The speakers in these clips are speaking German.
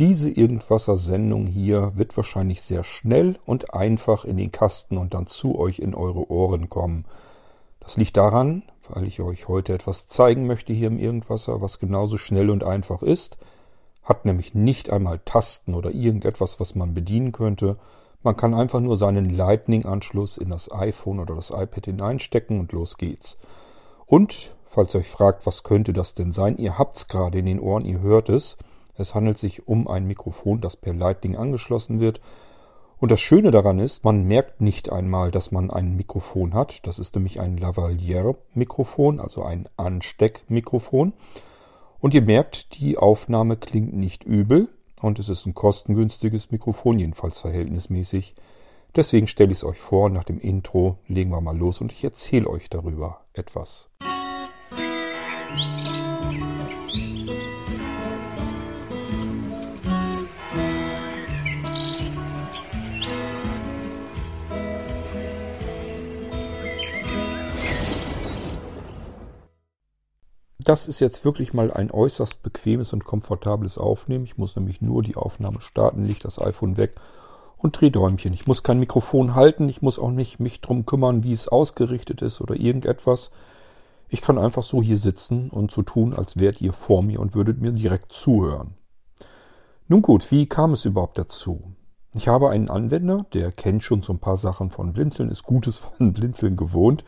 Diese Irgendwasser-Sendung hier wird wahrscheinlich sehr schnell und einfach in den Kasten und dann zu euch in eure Ohren kommen. Das liegt daran, weil ich euch heute etwas zeigen möchte hier im Irgendwasser, was genauso schnell und einfach ist. Hat nämlich nicht einmal Tasten oder irgendetwas, was man bedienen könnte. Man kann einfach nur seinen Lightning-Anschluss in das iPhone oder das iPad hineinstecken und los geht's. Und, falls ihr euch fragt, was könnte das denn sein, ihr habt's gerade in den Ohren, ihr hört es. Es handelt sich um ein Mikrofon, das per Lightning angeschlossen wird. Und das Schöne daran ist, man merkt nicht einmal, dass man ein Mikrofon hat. Das ist nämlich ein Lavalier-Mikrofon, also ein Ansteckmikrofon. Und ihr merkt, die Aufnahme klingt nicht übel und es ist ein kostengünstiges Mikrofon, jedenfalls verhältnismäßig. Deswegen stelle ich es euch vor, nach dem Intro legen wir mal los und ich erzähle euch darüber etwas. Musik Das ist jetzt wirklich mal ein äußerst bequemes und komfortables Aufnehmen. Ich muss nämlich nur die Aufnahme starten, lege das iPhone weg und drehe Däumchen. Ich muss kein Mikrofon halten, ich muss auch nicht mich drum kümmern, wie es ausgerichtet ist oder irgendetwas. Ich kann einfach so hier sitzen und so tun, als wärt ihr vor mir und würdet mir direkt zuhören. Nun gut, wie kam es überhaupt dazu? Ich habe einen Anwender, der kennt schon so ein paar Sachen von Blinzeln, ist Gutes von Blinzeln gewohnt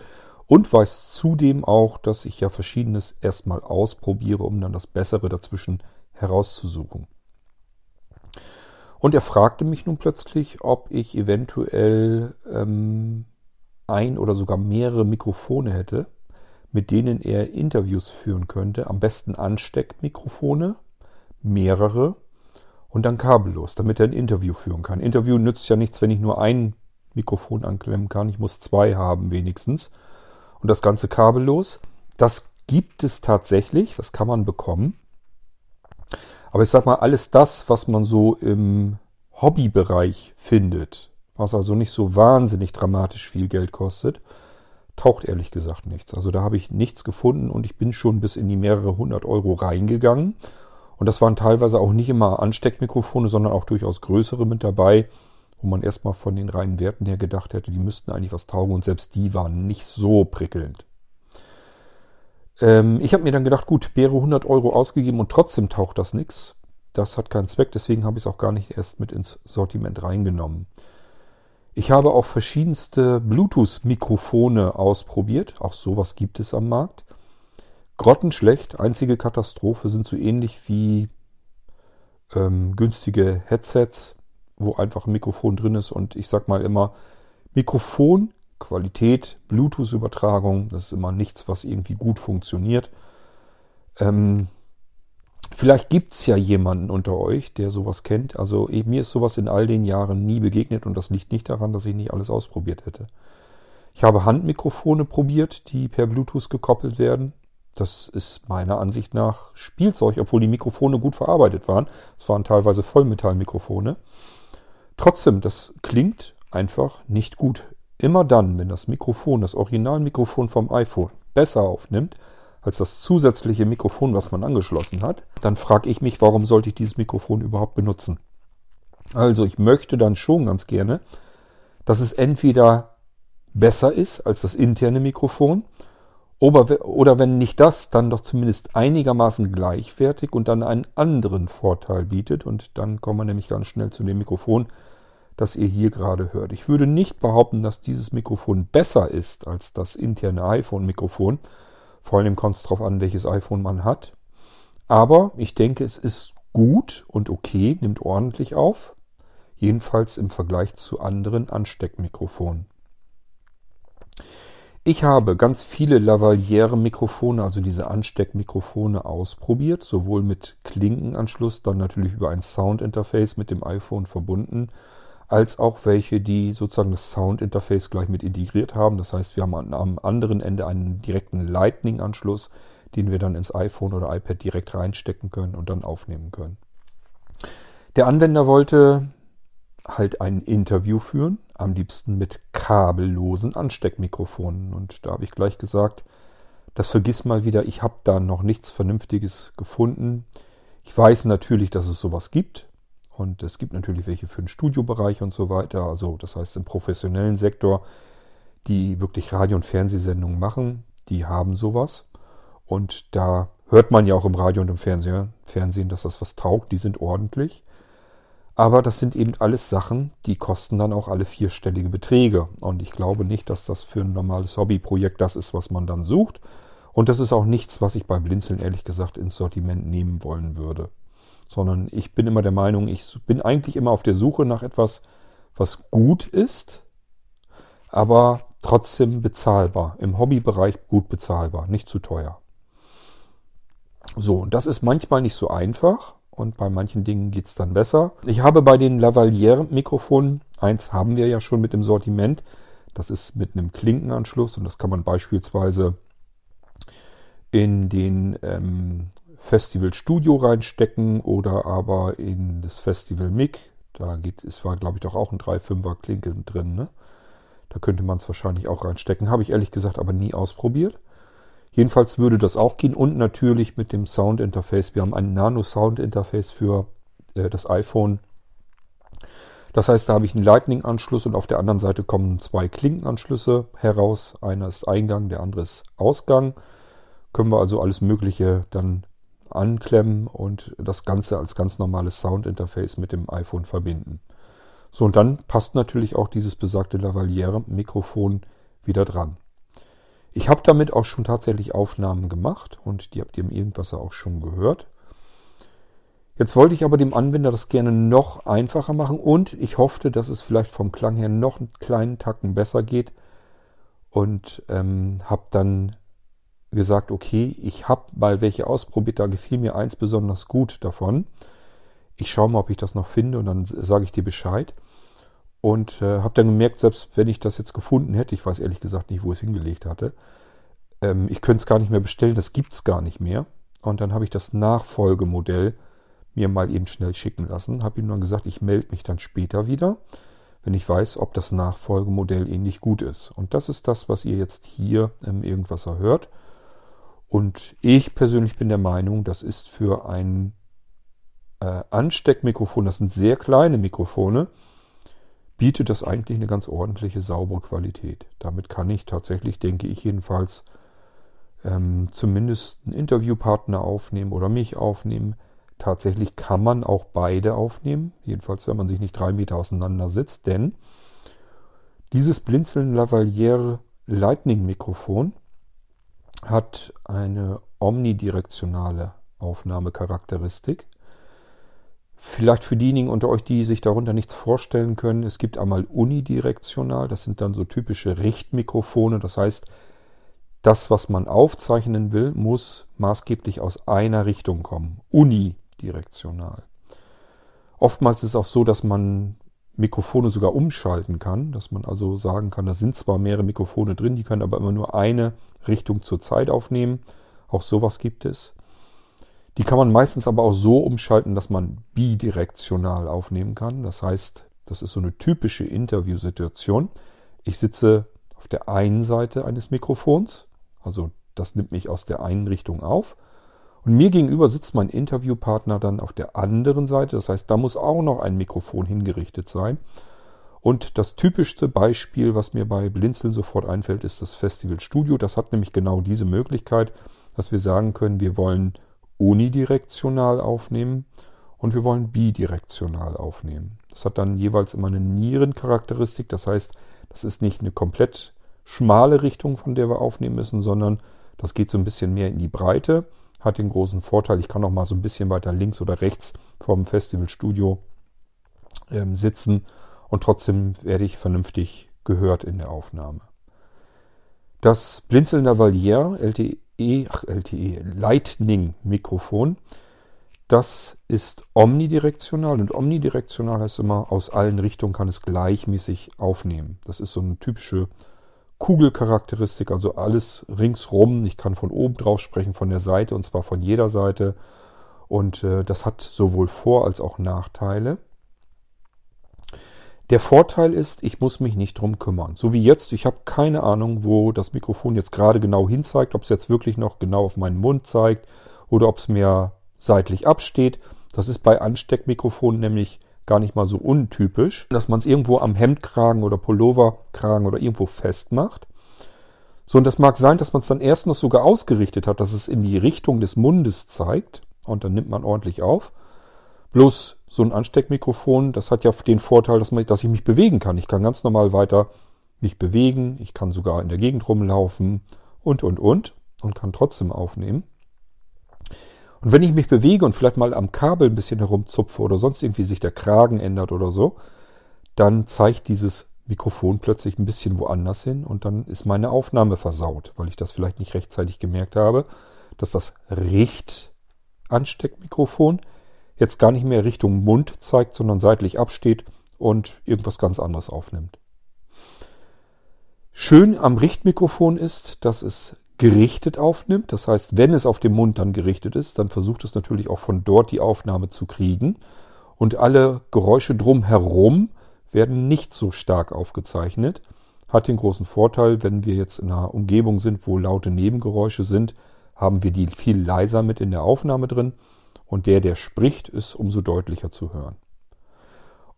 und weiß zudem auch, dass ich ja verschiedenes erstmal ausprobiere, um dann das Bessere dazwischen herauszusuchen. Und er fragte mich nun plötzlich, ob ich eventuell ähm, ein oder sogar mehrere Mikrofone hätte, mit denen er Interviews führen könnte. Am besten Ansteckmikrofone, mehrere und dann kabellos, damit er ein Interview führen kann. Interview nützt ja nichts, wenn ich nur ein Mikrofon anklemmen kann. Ich muss zwei haben wenigstens und das Ganze kabellos. Das gibt es tatsächlich, das kann man bekommen. Aber ich sag mal, alles das, was man so im Hobbybereich findet, was also nicht so wahnsinnig dramatisch viel Geld kostet, taucht ehrlich gesagt nichts. Also da habe ich nichts gefunden und ich bin schon bis in die mehrere hundert Euro reingegangen. Und das waren teilweise auch nicht immer Ansteckmikrofone, sondern auch durchaus größere mit dabei wo man erstmal von den reinen Werten her gedacht hätte, die müssten eigentlich was taugen und selbst die waren nicht so prickelnd. Ähm, ich habe mir dann gedacht, gut, wäre 100 Euro ausgegeben und trotzdem taucht das nichts. Das hat keinen Zweck, deswegen habe ich es auch gar nicht erst mit ins Sortiment reingenommen. Ich habe auch verschiedenste Bluetooth-Mikrofone ausprobiert. Auch sowas gibt es am Markt. Grottenschlecht, einzige Katastrophe sind so ähnlich wie ähm, günstige Headsets wo einfach ein Mikrofon drin ist und ich sag mal immer, Mikrofon, Qualität, Bluetooth-Übertragung, das ist immer nichts, was irgendwie gut funktioniert. Ähm, vielleicht gibt es ja jemanden unter euch, der sowas kennt. Also mir ist sowas in all den Jahren nie begegnet und das liegt nicht daran, dass ich nicht alles ausprobiert hätte. Ich habe Handmikrofone probiert, die per Bluetooth gekoppelt werden. Das ist meiner Ansicht nach Spielzeug, obwohl die Mikrofone gut verarbeitet waren. Es waren teilweise Vollmetallmikrofone. Trotzdem, das klingt einfach nicht gut. Immer dann, wenn das Mikrofon, das Originalmikrofon vom iPhone besser aufnimmt als das zusätzliche Mikrofon, was man angeschlossen hat, dann frage ich mich, warum sollte ich dieses Mikrofon überhaupt benutzen? Also ich möchte dann schon ganz gerne, dass es entweder besser ist als das interne Mikrofon oder wenn nicht das, dann doch zumindest einigermaßen gleichwertig und dann einen anderen Vorteil bietet. Und dann kommen wir nämlich ganz schnell zu dem Mikrofon, das ihr hier gerade hört. Ich würde nicht behaupten, dass dieses Mikrofon besser ist als das interne iPhone-Mikrofon. Vor allem kommt es darauf an, welches iPhone man hat. Aber ich denke, es ist gut und okay, nimmt ordentlich auf. Jedenfalls im Vergleich zu anderen Ansteckmikrofonen. Ich habe ganz viele Lavaliere-Mikrofone, also diese Ansteckmikrofone, ausprobiert, sowohl mit Klinkenanschluss, dann natürlich über ein Soundinterface mit dem iPhone verbunden, als auch welche, die sozusagen das Soundinterface gleich mit integriert haben. Das heißt, wir haben am anderen Ende einen direkten Lightning-Anschluss, den wir dann ins iPhone oder iPad direkt reinstecken können und dann aufnehmen können. Der Anwender wollte halt ein Interview führen, am liebsten mit kabellosen Ansteckmikrofonen. Und da habe ich gleich gesagt, das vergiss mal wieder, ich habe da noch nichts Vernünftiges gefunden. Ich weiß natürlich, dass es sowas gibt. Und es gibt natürlich welche für den Studiobereich und so weiter. Also das heißt im professionellen Sektor, die wirklich Radio- und Fernsehsendungen machen, die haben sowas. Und da hört man ja auch im Radio und im Fernsehen, dass das was taugt. Die sind ordentlich. Aber das sind eben alles Sachen, die kosten dann auch alle vierstellige Beträge. Und ich glaube nicht, dass das für ein normales Hobbyprojekt das ist, was man dann sucht. Und das ist auch nichts, was ich bei Blinzeln ehrlich gesagt ins Sortiment nehmen wollen würde. Sondern ich bin immer der Meinung, ich bin eigentlich immer auf der Suche nach etwas, was gut ist, aber trotzdem bezahlbar. Im Hobbybereich gut bezahlbar, nicht zu teuer. So, und das ist manchmal nicht so einfach und bei manchen Dingen geht es dann besser. Ich habe bei den Lavalier-Mikrofonen, eins haben wir ja schon mit dem Sortiment, das ist mit einem Klinkenanschluss und das kann man beispielsweise in den ähm, Festival Studio reinstecken oder aber in das Festival MIG. Da geht, es war glaube ich doch auch ein 3,5er Klinke drin, ne? Da könnte man es wahrscheinlich auch reinstecken. Habe ich ehrlich gesagt aber nie ausprobiert. Jedenfalls würde das auch gehen und natürlich mit dem Sound Interface. Wir haben ein Nano Sound Interface für äh, das iPhone. Das heißt, da habe ich einen Lightning-Anschluss und auf der anderen Seite kommen zwei Klinkenanschlüsse heraus. Einer ist Eingang, der andere ist Ausgang. Können wir also alles Mögliche dann anklemmen und das Ganze als ganz normales Sound Interface mit dem iPhone verbinden. So, und dann passt natürlich auch dieses besagte Lavaliere-Mikrofon wieder dran. Ich habe damit auch schon tatsächlich Aufnahmen gemacht und die habt ihr im Irgendwasser auch schon gehört. Jetzt wollte ich aber dem Anwender das gerne noch einfacher machen und ich hoffte, dass es vielleicht vom Klang her noch einen kleinen Tacken besser geht und ähm, habe dann gesagt, okay, ich habe mal welche ausprobiert, da gefiel mir eins besonders gut davon. Ich schaue mal, ob ich das noch finde und dann sage ich dir Bescheid. Und äh, habe dann gemerkt, selbst wenn ich das jetzt gefunden hätte, ich weiß ehrlich gesagt nicht, wo ich es hingelegt hatte, ähm, ich könnte es gar nicht mehr bestellen, das gibt es gar nicht mehr. Und dann habe ich das Nachfolgemodell mir mal eben schnell schicken lassen. Habe ihm dann gesagt, ich melde mich dann später wieder, wenn ich weiß, ob das Nachfolgemodell ähnlich gut ist. Und das ist das, was ihr jetzt hier im Irgendwas hört. Und ich persönlich bin der Meinung, das ist für ein äh, Ansteckmikrofon, das sind sehr kleine Mikrofone, bietet das eigentlich eine ganz ordentliche, saubere Qualität. Damit kann ich tatsächlich, denke ich jedenfalls, ähm, zumindest einen Interviewpartner aufnehmen oder mich aufnehmen. Tatsächlich kann man auch beide aufnehmen, jedenfalls wenn man sich nicht drei Meter auseinander sitzt, denn dieses Blinzeln Lavalier Lightning Mikrofon hat eine omnidirektionale Aufnahmecharakteristik. Vielleicht für diejenigen unter euch, die sich darunter nichts vorstellen können, es gibt einmal unidirektional, das sind dann so typische Richtmikrofone, das heißt, das, was man aufzeichnen will, muss maßgeblich aus einer Richtung kommen, unidirektional. Oftmals ist es auch so, dass man Mikrofone sogar umschalten kann, dass man also sagen kann, da sind zwar mehrere Mikrofone drin, die können aber immer nur eine Richtung zur Zeit aufnehmen. Auch sowas gibt es. Die kann man meistens aber auch so umschalten, dass man bidirektional aufnehmen kann. Das heißt, das ist so eine typische Interviewsituation. Ich sitze auf der einen Seite eines Mikrofons, also das nimmt mich aus der einen Richtung auf. Und mir gegenüber sitzt mein Interviewpartner dann auf der anderen Seite. Das heißt, da muss auch noch ein Mikrofon hingerichtet sein. Und das typischste Beispiel, was mir bei Blinzeln sofort einfällt, ist das Festival Studio. Das hat nämlich genau diese Möglichkeit, dass wir sagen können, wir wollen unidirektional aufnehmen und wir wollen bidirektional aufnehmen. Das hat dann jeweils immer eine Nierencharakteristik, das heißt, das ist nicht eine komplett schmale Richtung, von der wir aufnehmen müssen, sondern das geht so ein bisschen mehr in die Breite, hat den großen Vorteil, ich kann auch mal so ein bisschen weiter links oder rechts vom Festivalstudio ähm, sitzen und trotzdem werde ich vernünftig gehört in der Aufnahme. Das Blinzeln Valier LTE LTE, ach LTE, Lightning Mikrofon. Das ist omnidirektional und omnidirektional heißt immer, aus allen Richtungen kann es gleichmäßig aufnehmen. Das ist so eine typische Kugelcharakteristik, also alles ringsrum. Ich kann von oben drauf sprechen, von der Seite und zwar von jeder Seite. Und äh, das hat sowohl Vor- als auch Nachteile. Der Vorteil ist, ich muss mich nicht drum kümmern. So wie jetzt, ich habe keine Ahnung, wo das Mikrofon jetzt gerade genau hin zeigt, ob es jetzt wirklich noch genau auf meinen Mund zeigt oder ob es mir seitlich absteht. Das ist bei Ansteckmikrofonen nämlich gar nicht mal so untypisch, dass man es irgendwo am Hemdkragen oder Pulloverkragen oder irgendwo festmacht. So, und das mag sein, dass man es dann erst noch sogar ausgerichtet hat, dass es in die Richtung des Mundes zeigt. Und dann nimmt man ordentlich auf. Bloß so ein Ansteckmikrofon, das hat ja den Vorteil, dass, man, dass ich mich bewegen kann. Ich kann ganz normal weiter mich bewegen. Ich kann sogar in der Gegend rumlaufen und, und, und. Und kann trotzdem aufnehmen. Und wenn ich mich bewege und vielleicht mal am Kabel ein bisschen herumzupfe oder sonst irgendwie sich der Kragen ändert oder so, dann zeigt dieses Mikrofon plötzlich ein bisschen woanders hin und dann ist meine Aufnahme versaut, weil ich das vielleicht nicht rechtzeitig gemerkt habe, dass das Richtansteckmikrofon jetzt gar nicht mehr Richtung Mund zeigt, sondern seitlich absteht und irgendwas ganz anderes aufnimmt. Schön am Richtmikrofon ist, dass es gerichtet aufnimmt. Das heißt, wenn es auf dem Mund dann gerichtet ist, dann versucht es natürlich auch von dort die Aufnahme zu kriegen. Und alle Geräusche drumherum werden nicht so stark aufgezeichnet. Hat den großen Vorteil, wenn wir jetzt in einer Umgebung sind, wo laute Nebengeräusche sind, haben wir die viel leiser mit in der Aufnahme drin. Und der, der spricht, ist umso deutlicher zu hören.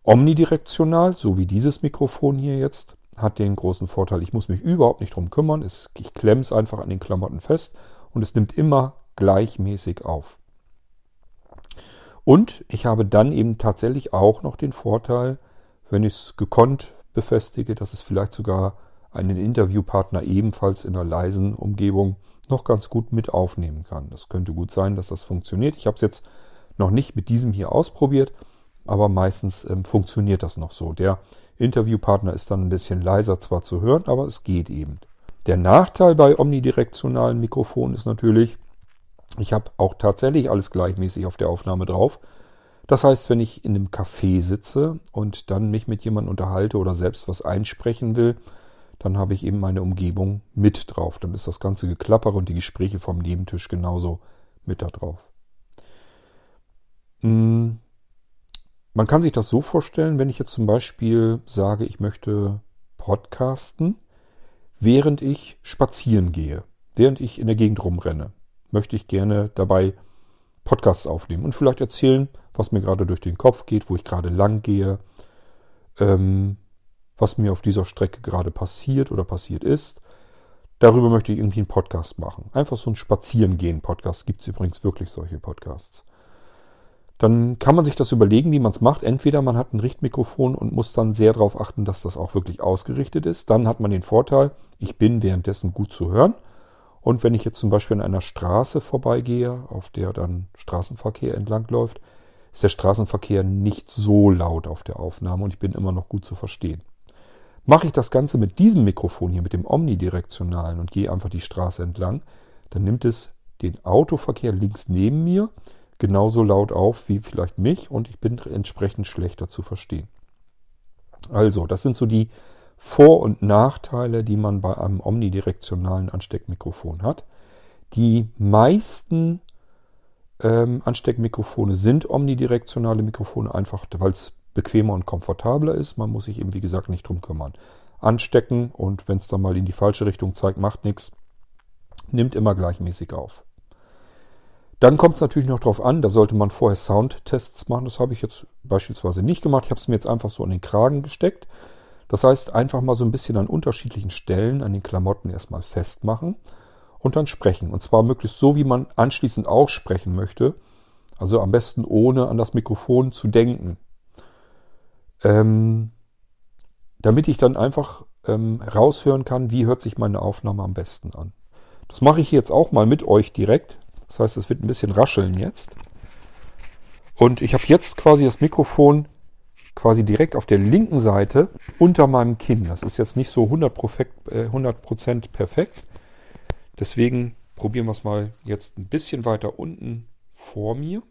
Omnidirektional, so wie dieses Mikrofon hier jetzt, hat den großen Vorteil, ich muss mich überhaupt nicht drum kümmern. Es, ich klemme es einfach an den Klamotten fest und es nimmt immer gleichmäßig auf. Und ich habe dann eben tatsächlich auch noch den Vorteil, wenn ich es gekonnt befestige, dass es vielleicht sogar einen Interviewpartner ebenfalls in einer leisen Umgebung noch ganz gut mit aufnehmen kann. Das könnte gut sein, dass das funktioniert. Ich habe es jetzt noch nicht mit diesem hier ausprobiert, aber meistens ähm, funktioniert das noch so. Der Interviewpartner ist dann ein bisschen leiser zwar zu hören, aber es geht eben. Der Nachteil bei omnidirektionalen Mikrofonen ist natürlich, ich habe auch tatsächlich alles gleichmäßig auf der Aufnahme drauf. Das heißt, wenn ich in einem Café sitze und dann mich mit jemandem unterhalte oder selbst was einsprechen will, dann habe ich eben meine Umgebung mit drauf. Dann ist das ganze Geklapper und die Gespräche vom Nebentisch genauso mit da drauf. Hm, man kann sich das so vorstellen, wenn ich jetzt zum Beispiel sage, ich möchte podcasten, während ich spazieren gehe, während ich in der Gegend rumrenne, möchte ich gerne dabei Podcasts aufnehmen und vielleicht erzählen, was mir gerade durch den Kopf geht, wo ich gerade lang gehe, ähm, was mir auf dieser Strecke gerade passiert oder passiert ist. Darüber möchte ich irgendwie einen Podcast machen. Einfach so ein Spazierengehen-Podcast. Gibt es übrigens wirklich solche Podcasts. Dann kann man sich das überlegen, wie man es macht. Entweder man hat ein Richtmikrofon und muss dann sehr darauf achten, dass das auch wirklich ausgerichtet ist. Dann hat man den Vorteil, ich bin währenddessen gut zu hören. Und wenn ich jetzt zum Beispiel an einer Straße vorbeigehe, auf der dann Straßenverkehr entlang läuft, ist der Straßenverkehr nicht so laut auf der Aufnahme und ich bin immer noch gut zu verstehen. Mache ich das Ganze mit diesem Mikrofon hier, mit dem omnidirektionalen und gehe einfach die Straße entlang, dann nimmt es den Autoverkehr links neben mir genauso laut auf wie vielleicht mich und ich bin entsprechend schlechter zu verstehen. Also, das sind so die Vor- und Nachteile, die man bei einem omnidirektionalen Ansteckmikrofon hat. Die meisten ähm, Ansteckmikrofone sind omnidirektionale Mikrofone, einfach weil es bequemer und komfortabler ist. Man muss sich eben, wie gesagt, nicht drum kümmern. Anstecken und wenn es dann mal in die falsche Richtung zeigt, macht nichts. Nimmt immer gleichmäßig auf. Dann kommt es natürlich noch darauf an, da sollte man vorher Soundtests machen. Das habe ich jetzt beispielsweise nicht gemacht. Ich habe es mir jetzt einfach so an den Kragen gesteckt. Das heißt, einfach mal so ein bisschen an unterschiedlichen Stellen an den Klamotten erstmal festmachen und dann sprechen. Und zwar möglichst so, wie man anschließend auch sprechen möchte. Also am besten ohne an das Mikrofon zu denken. Ähm, damit ich dann einfach ähm, raushören kann, wie hört sich meine Aufnahme am besten an. Das mache ich jetzt auch mal mit euch direkt. Das heißt, es wird ein bisschen rascheln jetzt. Und ich habe jetzt quasi das Mikrofon quasi direkt auf der linken Seite unter meinem Kinn. Das ist jetzt nicht so 100%, äh, perfekt. Deswegen probieren wir es mal jetzt ein bisschen weiter unten vor mir.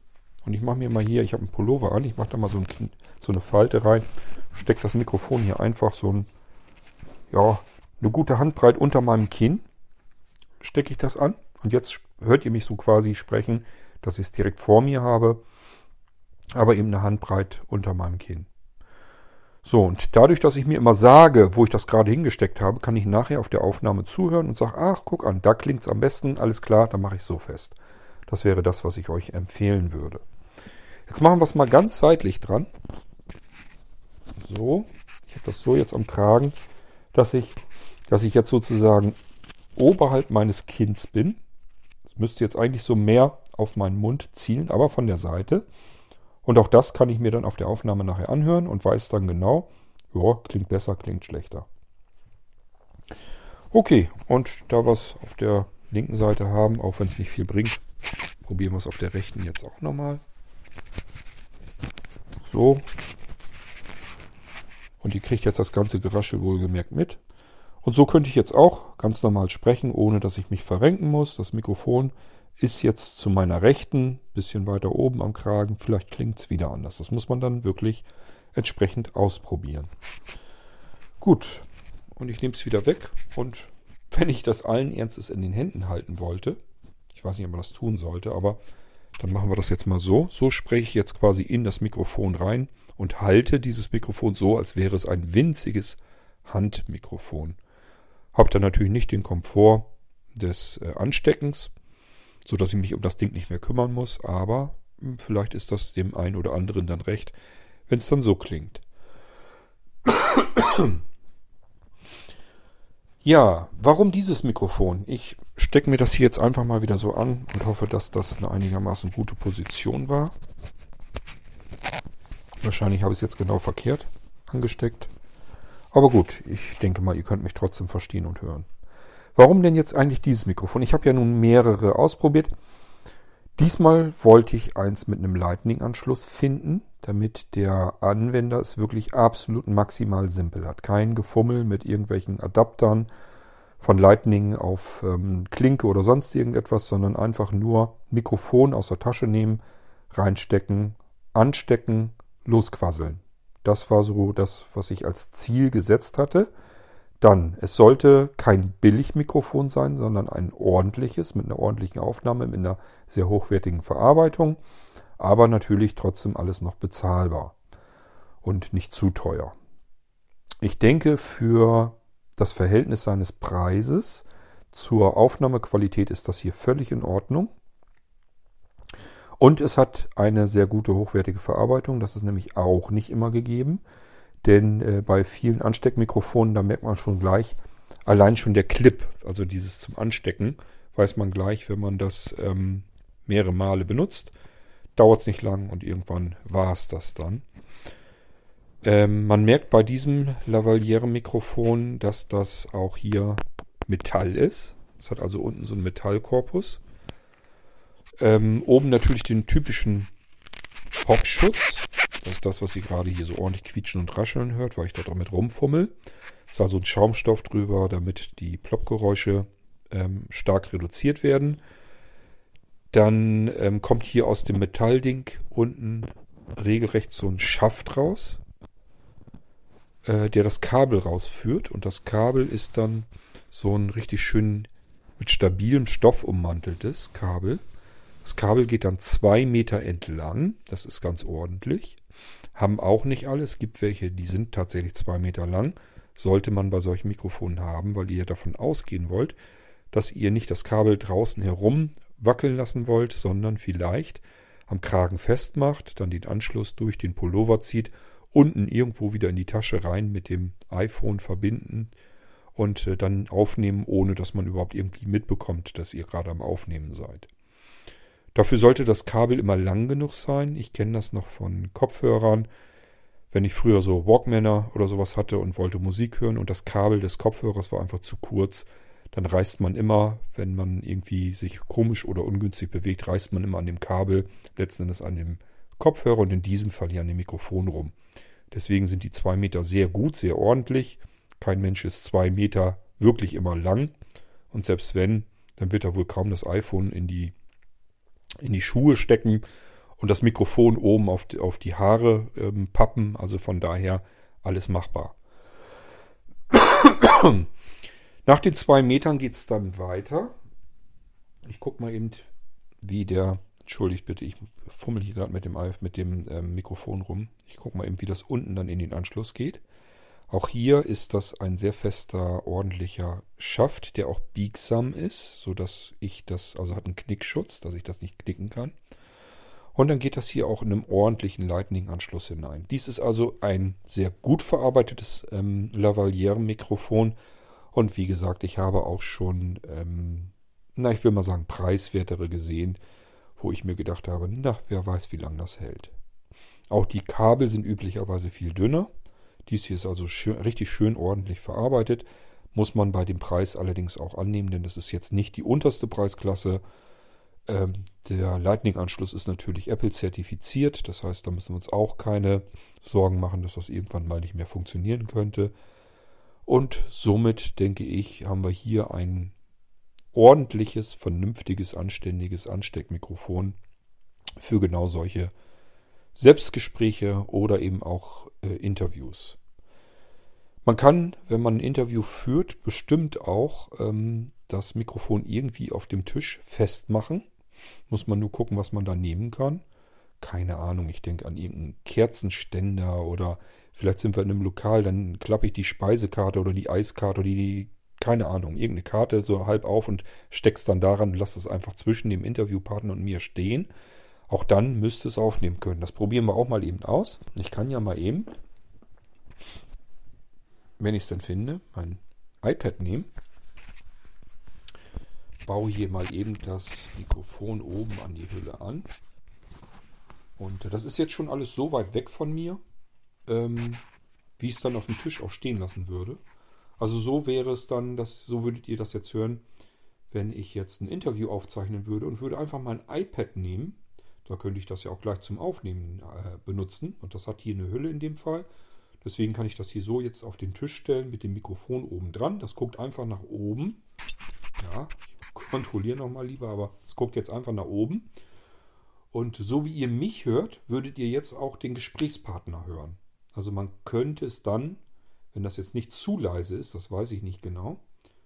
Und ich mache mir mal hier, ich habe einen Pullover an, ich mache da mal so, ein, so eine Falte rein, stecke das Mikrofon hier einfach so ein, ja, eine gute Handbreit unter meinem Kinn, stecke ich das an. Und jetzt hört ihr mich so quasi sprechen, dass ich es direkt vor mir habe, aber eben eine Handbreit unter meinem Kinn. So, und dadurch, dass ich mir immer sage, wo ich das gerade hingesteckt habe, kann ich nachher auf der Aufnahme zuhören und sage, ach, guck an, da klingt es am besten, alles klar, dann mache ich so fest. Das wäre das, was ich euch empfehlen würde. Jetzt machen wir es mal ganz seitlich dran. So, ich habe das so jetzt am Kragen, dass ich, dass ich jetzt sozusagen oberhalb meines Kinns bin. Das müsste jetzt eigentlich so mehr auf meinen Mund zielen, aber von der Seite. Und auch das kann ich mir dann auf der Aufnahme nachher anhören und weiß dann genau, ja, klingt besser, klingt schlechter. Okay, und da wir es auf der linken Seite haben, auch wenn es nicht viel bringt, probieren wir es auf der rechten jetzt auch nochmal. So. Und ihr kriegt jetzt das ganze Geraschel wohlgemerkt mit. Und so könnte ich jetzt auch ganz normal sprechen, ohne dass ich mich verrenken muss. Das Mikrofon ist jetzt zu meiner Rechten, bisschen weiter oben am Kragen. Vielleicht klingt es wieder anders. Das muss man dann wirklich entsprechend ausprobieren. Gut, und ich nehme es wieder weg. Und wenn ich das allen Ernstes in den Händen halten wollte, ich weiß nicht, ob man das tun sollte, aber dann machen wir das jetzt mal so. So spreche ich jetzt quasi in das Mikrofon rein und halte dieses Mikrofon so, als wäre es ein winziges Handmikrofon. Habe dann natürlich nicht den Komfort des äh, Ansteckens, so dass ich mich um das Ding nicht mehr kümmern muss, aber hm, vielleicht ist das dem einen oder anderen dann recht, wenn es dann so klingt. Ja, warum dieses Mikrofon? Ich stecke mir das hier jetzt einfach mal wieder so an und hoffe, dass das eine einigermaßen gute Position war. Wahrscheinlich habe ich es jetzt genau verkehrt angesteckt. Aber gut, ich denke mal, ihr könnt mich trotzdem verstehen und hören. Warum denn jetzt eigentlich dieses Mikrofon? Ich habe ja nun mehrere ausprobiert. Diesmal wollte ich eins mit einem Lightning-Anschluss finden, damit der Anwender es wirklich absolut maximal simpel hat. Kein Gefummel mit irgendwelchen Adaptern von Lightning auf ähm, Klinke oder sonst irgendetwas, sondern einfach nur Mikrofon aus der Tasche nehmen, reinstecken, anstecken, losquasseln. Das war so das, was ich als Ziel gesetzt hatte. Dann, es sollte kein Billigmikrofon sein, sondern ein ordentliches mit einer ordentlichen Aufnahme, mit einer sehr hochwertigen Verarbeitung, aber natürlich trotzdem alles noch bezahlbar und nicht zu teuer. Ich denke, für das Verhältnis seines Preises zur Aufnahmequalität ist das hier völlig in Ordnung. Und es hat eine sehr gute hochwertige Verarbeitung. Das ist nämlich auch nicht immer gegeben. Denn äh, bei vielen Ansteckmikrofonen, da merkt man schon gleich, allein schon der Clip, also dieses zum Anstecken, weiß man gleich, wenn man das ähm, mehrere Male benutzt, dauert es nicht lang und irgendwann war es das dann. Ähm, man merkt bei diesem Lavaliere-Mikrofon, dass das auch hier Metall ist. Es hat also unten so einen Metallkorpus. Ähm, oben natürlich den typischen Popschutz. Das ist das, was ihr gerade hier so ordentlich quietschen und rascheln hört, weil ich da damit rumfummel. Ist also ein Schaumstoff drüber, damit die Ploppgeräusche ähm, stark reduziert werden. Dann ähm, kommt hier aus dem Metallding unten regelrecht so ein Schaft raus, äh, der das Kabel rausführt. Und das Kabel ist dann so ein richtig schön mit stabilem Stoff ummanteltes Kabel. Das Kabel geht dann zwei Meter entlang. Das ist ganz ordentlich. Haben auch nicht alle. Es gibt welche, die sind tatsächlich zwei Meter lang. Sollte man bei solchen Mikrofonen haben, weil ihr davon ausgehen wollt, dass ihr nicht das Kabel draußen herum wackeln lassen wollt, sondern vielleicht am Kragen festmacht, dann den Anschluss durch den Pullover zieht, unten irgendwo wieder in die Tasche rein mit dem iPhone verbinden und äh, dann aufnehmen, ohne dass man überhaupt irgendwie mitbekommt, dass ihr gerade am Aufnehmen seid. Dafür sollte das Kabel immer lang genug sein. Ich kenne das noch von Kopfhörern. Wenn ich früher so Walkmaner oder sowas hatte und wollte Musik hören und das Kabel des Kopfhörers war einfach zu kurz, dann reißt man immer, wenn man irgendwie sich komisch oder ungünstig bewegt, reißt man immer an dem Kabel, letzten Endes an dem Kopfhörer und in diesem Fall hier an dem Mikrofon rum. Deswegen sind die zwei Meter sehr gut, sehr ordentlich. Kein Mensch ist zwei Meter wirklich immer lang. Und selbst wenn, dann wird er wohl kaum das iPhone in die in die Schuhe stecken und das Mikrofon oben auf die, auf die Haare ähm, pappen. Also von daher alles machbar. Nach den zwei Metern geht es dann weiter. Ich gucke mal eben, wie der. Entschuldigt bitte, ich fummel hier gerade mit dem, mit dem ähm, Mikrofon rum. Ich gucke mal eben, wie das unten dann in den Anschluss geht. Auch hier ist das ein sehr fester, ordentlicher Schaft, der auch biegsam ist, so dass ich das, also hat einen Knickschutz, dass ich das nicht knicken kann. Und dann geht das hier auch in einem ordentlichen Lightning-Anschluss hinein. Dies ist also ein sehr gut verarbeitetes ähm, Lavalier-Mikrofon. Und wie gesagt, ich habe auch schon, ähm, na, ich will mal sagen, preiswertere gesehen, wo ich mir gedacht habe, na, wer weiß, wie lange das hält. Auch die Kabel sind üblicherweise viel dünner. Dies hier ist also schön, richtig schön ordentlich verarbeitet. Muss man bei dem Preis allerdings auch annehmen, denn das ist jetzt nicht die unterste Preisklasse. Ähm, der Lightning-Anschluss ist natürlich Apple zertifiziert. Das heißt, da müssen wir uns auch keine Sorgen machen, dass das irgendwann mal nicht mehr funktionieren könnte. Und somit denke ich, haben wir hier ein ordentliches, vernünftiges, anständiges Ansteckmikrofon für genau solche Selbstgespräche oder eben auch äh, Interviews. Man kann, wenn man ein Interview führt, bestimmt auch ähm, das Mikrofon irgendwie auf dem Tisch festmachen. Muss man nur gucken, was man da nehmen kann. Keine Ahnung, ich denke an irgendeinen Kerzenständer oder vielleicht sind wir in einem Lokal, dann klappe ich die Speisekarte oder die Eiskarte oder die, keine Ahnung, irgendeine Karte so halb auf und steck's dann daran und lass es einfach zwischen dem Interviewpartner und mir stehen. Auch dann müsste es aufnehmen können. Das probieren wir auch mal eben aus. Ich kann ja mal eben, wenn ich es dann finde, mein iPad nehmen. Baue hier mal eben das Mikrofon oben an die Hülle an. Und das ist jetzt schon alles so weit weg von mir, ähm, wie ich es dann auf dem Tisch auch stehen lassen würde. Also so wäre es dann, dass, so würdet ihr das jetzt hören, wenn ich jetzt ein Interview aufzeichnen würde und würde einfach mein iPad nehmen da könnte ich das ja auch gleich zum Aufnehmen äh, benutzen. Und das hat hier eine Hülle in dem Fall. Deswegen kann ich das hier so jetzt auf den Tisch stellen mit dem Mikrofon oben dran. Das guckt einfach nach oben. Ja, ich kontrolliere nochmal lieber, aber es guckt jetzt einfach nach oben. Und so wie ihr mich hört, würdet ihr jetzt auch den Gesprächspartner hören. Also man könnte es dann, wenn das jetzt nicht zu leise ist, das weiß ich nicht genau,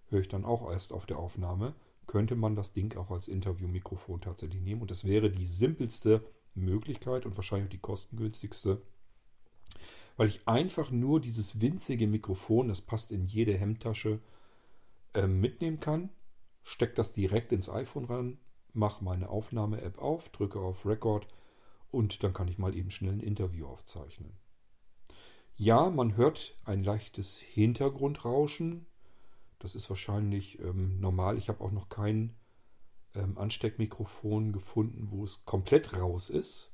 höre ich dann auch erst auf der Aufnahme, könnte man das Ding auch als Interviewmikrofon tatsächlich nehmen. Und das wäre die simpelste Möglichkeit und wahrscheinlich auch die kostengünstigste, weil ich einfach nur dieses winzige Mikrofon, das passt in jede Hemdtasche, äh, mitnehmen kann, stecke das direkt ins iPhone ran, mache meine Aufnahme-App auf, drücke auf Record und dann kann ich mal eben schnell ein Interview aufzeichnen. Ja, man hört ein leichtes Hintergrundrauschen, das ist wahrscheinlich ähm, normal. Ich habe auch noch kein ähm, Ansteckmikrofon gefunden, wo es komplett raus ist.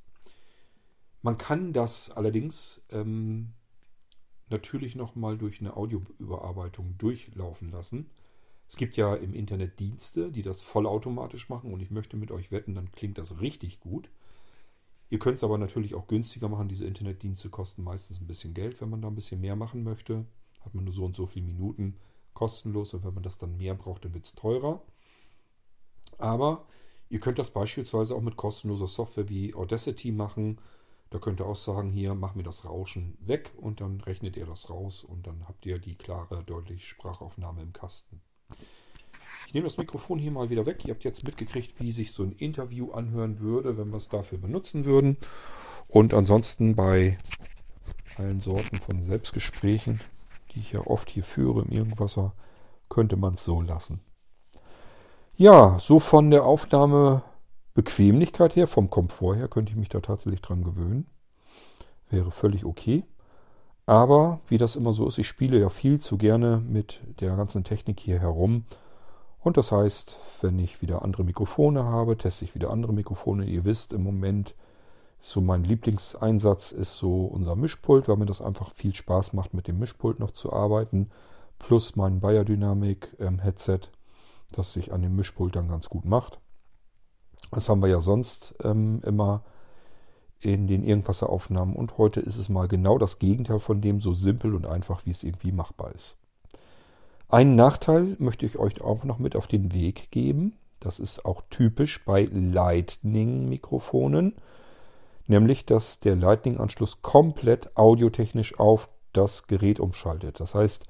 Man kann das allerdings ähm, natürlich nochmal durch eine Audioüberarbeitung durchlaufen lassen. Es gibt ja im Internet Dienste, die das vollautomatisch machen und ich möchte mit euch wetten, dann klingt das richtig gut. Ihr könnt es aber natürlich auch günstiger machen. Diese Internetdienste kosten meistens ein bisschen Geld, wenn man da ein bisschen mehr machen möchte. Hat man nur so und so viele Minuten kostenlos und wenn man das dann mehr braucht, dann wird es teurer. Aber ihr könnt das beispielsweise auch mit kostenloser Software wie Audacity machen. Da könnt ihr auch sagen, hier, mach mir das Rauschen weg und dann rechnet ihr das raus und dann habt ihr die klare, deutliche Sprachaufnahme im Kasten. Ich nehme das Mikrofon hier mal wieder weg. Ihr habt jetzt mitgekriegt, wie sich so ein Interview anhören würde, wenn wir es dafür benutzen würden. Und ansonsten bei allen Sorten von Selbstgesprächen die ich ja oft hier führe im Irgendwasser, könnte man es so lassen. Ja, so von der Aufnahmebequemlichkeit her, vom Komfort her, könnte ich mich da tatsächlich dran gewöhnen. Wäre völlig okay. Aber wie das immer so ist, ich spiele ja viel zu gerne mit der ganzen Technik hier herum. Und das heißt, wenn ich wieder andere Mikrofone habe, teste ich wieder andere Mikrofone. Ihr wisst, im Moment so mein Lieblingseinsatz ist so unser Mischpult, weil mir das einfach viel Spaß macht, mit dem Mischpult noch zu arbeiten. Plus mein Dynamic ähm, das sich an dem Mischpult dann ganz gut macht. Das haben wir ja sonst ähm, immer in den Irgendwasser-Aufnahmen und heute ist es mal genau das Gegenteil von dem, so simpel und einfach, wie es irgendwie machbar ist. Einen Nachteil möchte ich euch auch noch mit auf den Weg geben. Das ist auch typisch bei Lightning-Mikrofonen nämlich dass der Lightning-Anschluss komplett audiotechnisch auf das Gerät umschaltet. Das heißt,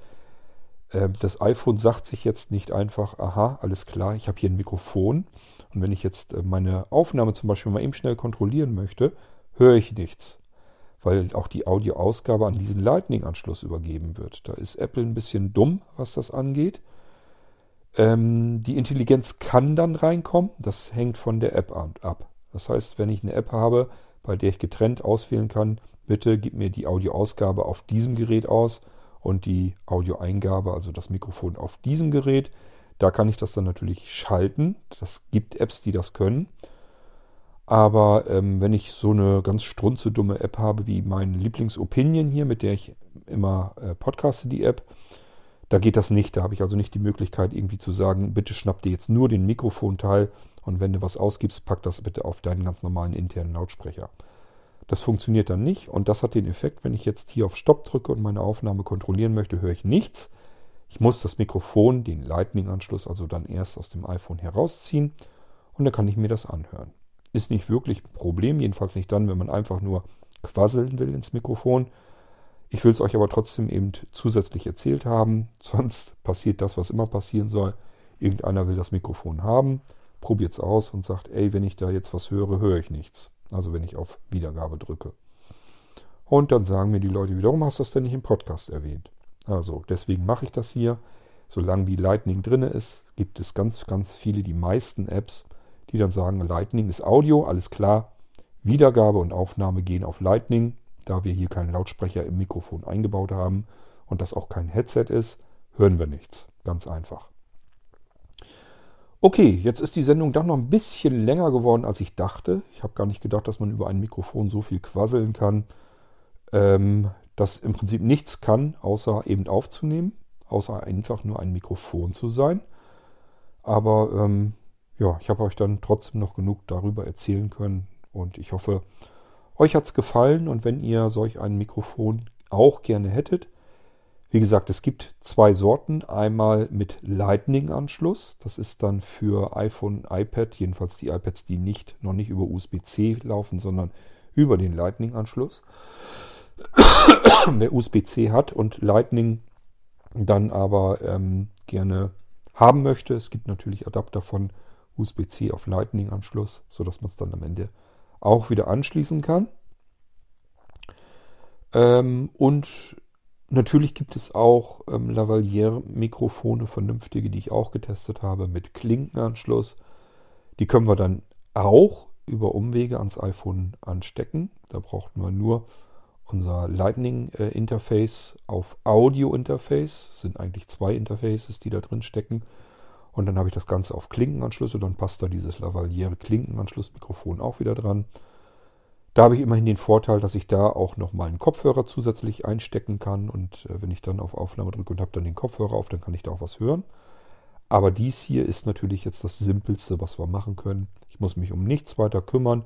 ähm, das iPhone sagt sich jetzt nicht einfach, aha, alles klar, ich habe hier ein Mikrofon und wenn ich jetzt äh, meine Aufnahme zum Beispiel mal eben schnell kontrollieren möchte, höre ich nichts, weil auch die Audioausgabe an diesen Lightning-Anschluss übergeben wird. Da ist Apple ein bisschen dumm, was das angeht. Ähm, die Intelligenz kann dann reinkommen, das hängt von der App ab. Das heißt, wenn ich eine App habe, bei der ich getrennt auswählen kann, bitte gib mir die Audioausgabe auf diesem Gerät aus und die Audioeingabe, also das Mikrofon auf diesem Gerät. Da kann ich das dann natürlich schalten. Das gibt Apps, die das können. Aber ähm, wenn ich so eine ganz strunzedumme App habe wie mein Lieblingsopinion hier, mit der ich immer äh, podcaste, die App, da geht das nicht. Da habe ich also nicht die Möglichkeit, irgendwie zu sagen, bitte schnapp dir jetzt nur den Mikrofonteil und wenn du was ausgibst, pack das bitte auf deinen ganz normalen internen Lautsprecher. Das funktioniert dann nicht und das hat den Effekt, wenn ich jetzt hier auf Stopp drücke und meine Aufnahme kontrollieren möchte, höre ich nichts. Ich muss das Mikrofon, den Lightning-Anschluss, also dann erst aus dem iPhone herausziehen und dann kann ich mir das anhören. Ist nicht wirklich ein Problem, jedenfalls nicht dann, wenn man einfach nur quasseln will ins Mikrofon. Ich will es euch aber trotzdem eben zusätzlich erzählt haben, sonst passiert das, was immer passieren soll. Irgendeiner will das Mikrofon haben, probiert es aus und sagt, ey, wenn ich da jetzt was höre, höre ich nichts. Also wenn ich auf Wiedergabe drücke. Und dann sagen mir die Leute warum hast du das denn nicht im Podcast erwähnt? Also deswegen mache ich das hier. Solange wie Lightning drin ist, gibt es ganz, ganz viele, die meisten Apps, die dann sagen, Lightning ist Audio, alles klar. Wiedergabe und Aufnahme gehen auf Lightning, da wir hier keinen Lautsprecher im Mikrofon eingebaut haben und das auch kein Headset ist, hören wir nichts. Ganz einfach. Okay, jetzt ist die Sendung doch noch ein bisschen länger geworden, als ich dachte. Ich habe gar nicht gedacht, dass man über ein Mikrofon so viel quasseln kann, ähm, das im Prinzip nichts kann, außer eben aufzunehmen, außer einfach nur ein Mikrofon zu sein. Aber ähm, ja, ich habe euch dann trotzdem noch genug darüber erzählen können und ich hoffe, euch hat es gefallen und wenn ihr solch ein Mikrofon auch gerne hättet, wie gesagt, es gibt zwei Sorten. Einmal mit Lightning-Anschluss. Das ist dann für iPhone, iPad, jedenfalls die iPads, die nicht, noch nicht über USB-C laufen, sondern über den Lightning-Anschluss. Wer USB-C hat und Lightning dann aber ähm, gerne haben möchte, es gibt natürlich Adapter von USB-C auf Lightning-Anschluss, sodass man es dann am Ende auch wieder anschließen kann. Ähm, und Natürlich gibt es auch ähm, Lavalier-Mikrofone, vernünftige, die ich auch getestet habe, mit Klinkenanschluss. Die können wir dann auch über Umwege ans iPhone anstecken. Da braucht man nur unser Lightning-Interface auf Audio-Interface. Sind eigentlich zwei Interfaces, die da drin stecken. Und dann habe ich das Ganze auf Klinkenanschluss und dann passt da dieses Lavalier-Klinkenanschlussmikrofon auch wieder dran. Da habe ich immerhin den Vorteil, dass ich da auch nochmal einen Kopfhörer zusätzlich einstecken kann. Und äh, wenn ich dann auf Aufnahme drücke und habe dann den Kopfhörer auf, dann kann ich da auch was hören. Aber dies hier ist natürlich jetzt das Simpelste, was wir machen können. Ich muss mich um nichts weiter kümmern.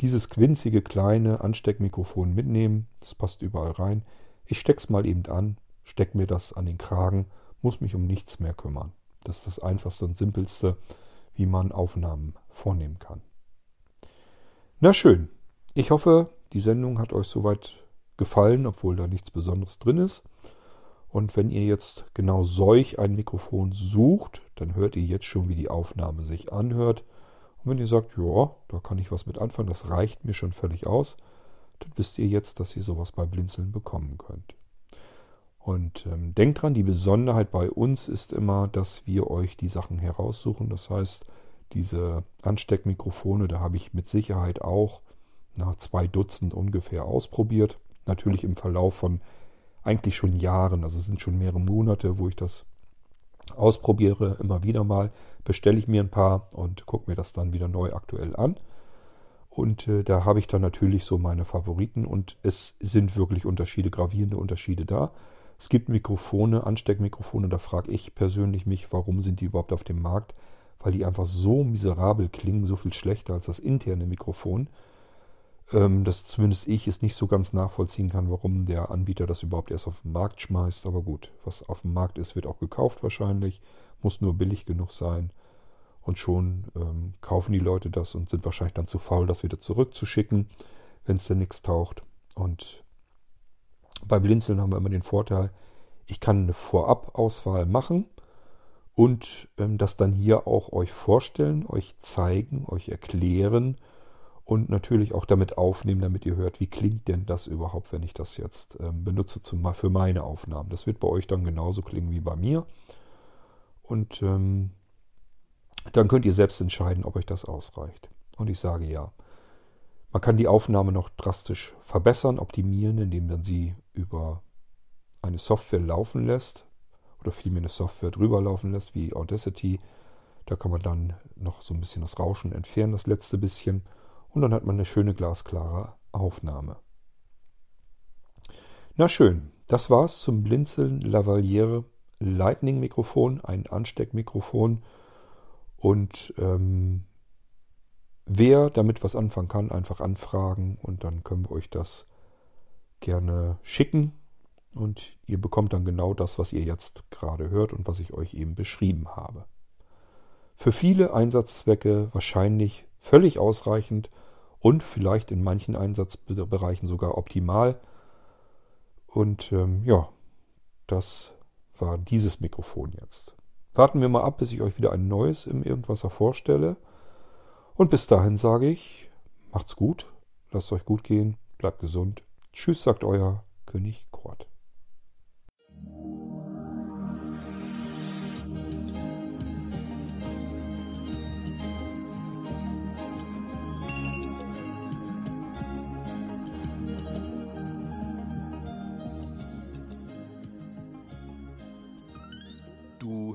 Dieses winzige kleine Ansteckmikrofon mitnehmen. Das passt überall rein. Ich stecke es mal eben an, stecke mir das an den Kragen, muss mich um nichts mehr kümmern. Das ist das einfachste und simpelste, wie man Aufnahmen vornehmen kann. Na schön, ich hoffe, die Sendung hat euch soweit gefallen, obwohl da nichts Besonderes drin ist. Und wenn ihr jetzt genau solch ein Mikrofon sucht, dann hört ihr jetzt schon, wie die Aufnahme sich anhört. Und wenn ihr sagt, ja, da kann ich was mit anfangen, das reicht mir schon völlig aus, dann wisst ihr jetzt, dass ihr sowas bei Blinzeln bekommen könnt. Und ähm, denkt dran, die Besonderheit bei uns ist immer, dass wir euch die Sachen heraussuchen. Das heißt, diese Ansteckmikrofone, da habe ich mit Sicherheit auch na, zwei Dutzend ungefähr ausprobiert. Natürlich im Verlauf von eigentlich schon Jahren, also es sind schon mehrere Monate, wo ich das ausprobiere, immer wieder mal, bestelle ich mir ein paar und gucke mir das dann wieder neu aktuell an. Und äh, da habe ich dann natürlich so meine Favoriten und es sind wirklich Unterschiede, gravierende Unterschiede da. Es gibt Mikrofone, Ansteckmikrofone, da frage ich persönlich mich, warum sind die überhaupt auf dem Markt? Weil die einfach so miserabel klingen, so viel schlechter als das interne Mikrofon ähm, dass zumindest ich es nicht so ganz nachvollziehen kann, warum der Anbieter das überhaupt erst auf den Markt schmeißt. Aber gut, was auf dem Markt ist, wird auch gekauft wahrscheinlich, muss nur billig genug sein. Und schon ähm, kaufen die Leute das und sind wahrscheinlich dann zu faul, das wieder zurückzuschicken, wenn es denn nichts taucht. Und bei Blinzeln haben wir immer den Vorteil, ich kann eine Vorabauswahl machen und ähm, das dann hier auch euch vorstellen, euch zeigen, euch erklären und natürlich auch damit aufnehmen, damit ihr hört, wie klingt denn das überhaupt, wenn ich das jetzt ähm, benutze zum, für meine Aufnahmen. Das wird bei euch dann genauso klingen wie bei mir. Und ähm, dann könnt ihr selbst entscheiden, ob euch das ausreicht. Und ich sage ja. Man kann die Aufnahme noch drastisch verbessern, optimieren, indem man sie über eine Software laufen lässt oder vielmehr eine Software drüber laufen lässt, wie Audacity. Da kann man dann noch so ein bisschen das Rauschen entfernen, das letzte bisschen. Und dann hat man eine schöne glasklare Aufnahme. Na schön, das war's zum Blinzeln Lavaliere Lightning Mikrofon, ein Ansteckmikrofon. Und ähm, wer damit was anfangen kann, einfach anfragen und dann können wir euch das gerne schicken. Und ihr bekommt dann genau das, was ihr jetzt gerade hört und was ich euch eben beschrieben habe. Für viele Einsatzzwecke wahrscheinlich völlig ausreichend und vielleicht in manchen Einsatzbereichen sogar optimal. Und ähm, ja, das war dieses Mikrofon jetzt. Warten wir mal ab, bis ich euch wieder ein neues im Irgendwasser vorstelle. Und bis dahin sage ich, macht's gut, lasst euch gut gehen, bleibt gesund. Tschüss, sagt euer König Kurt.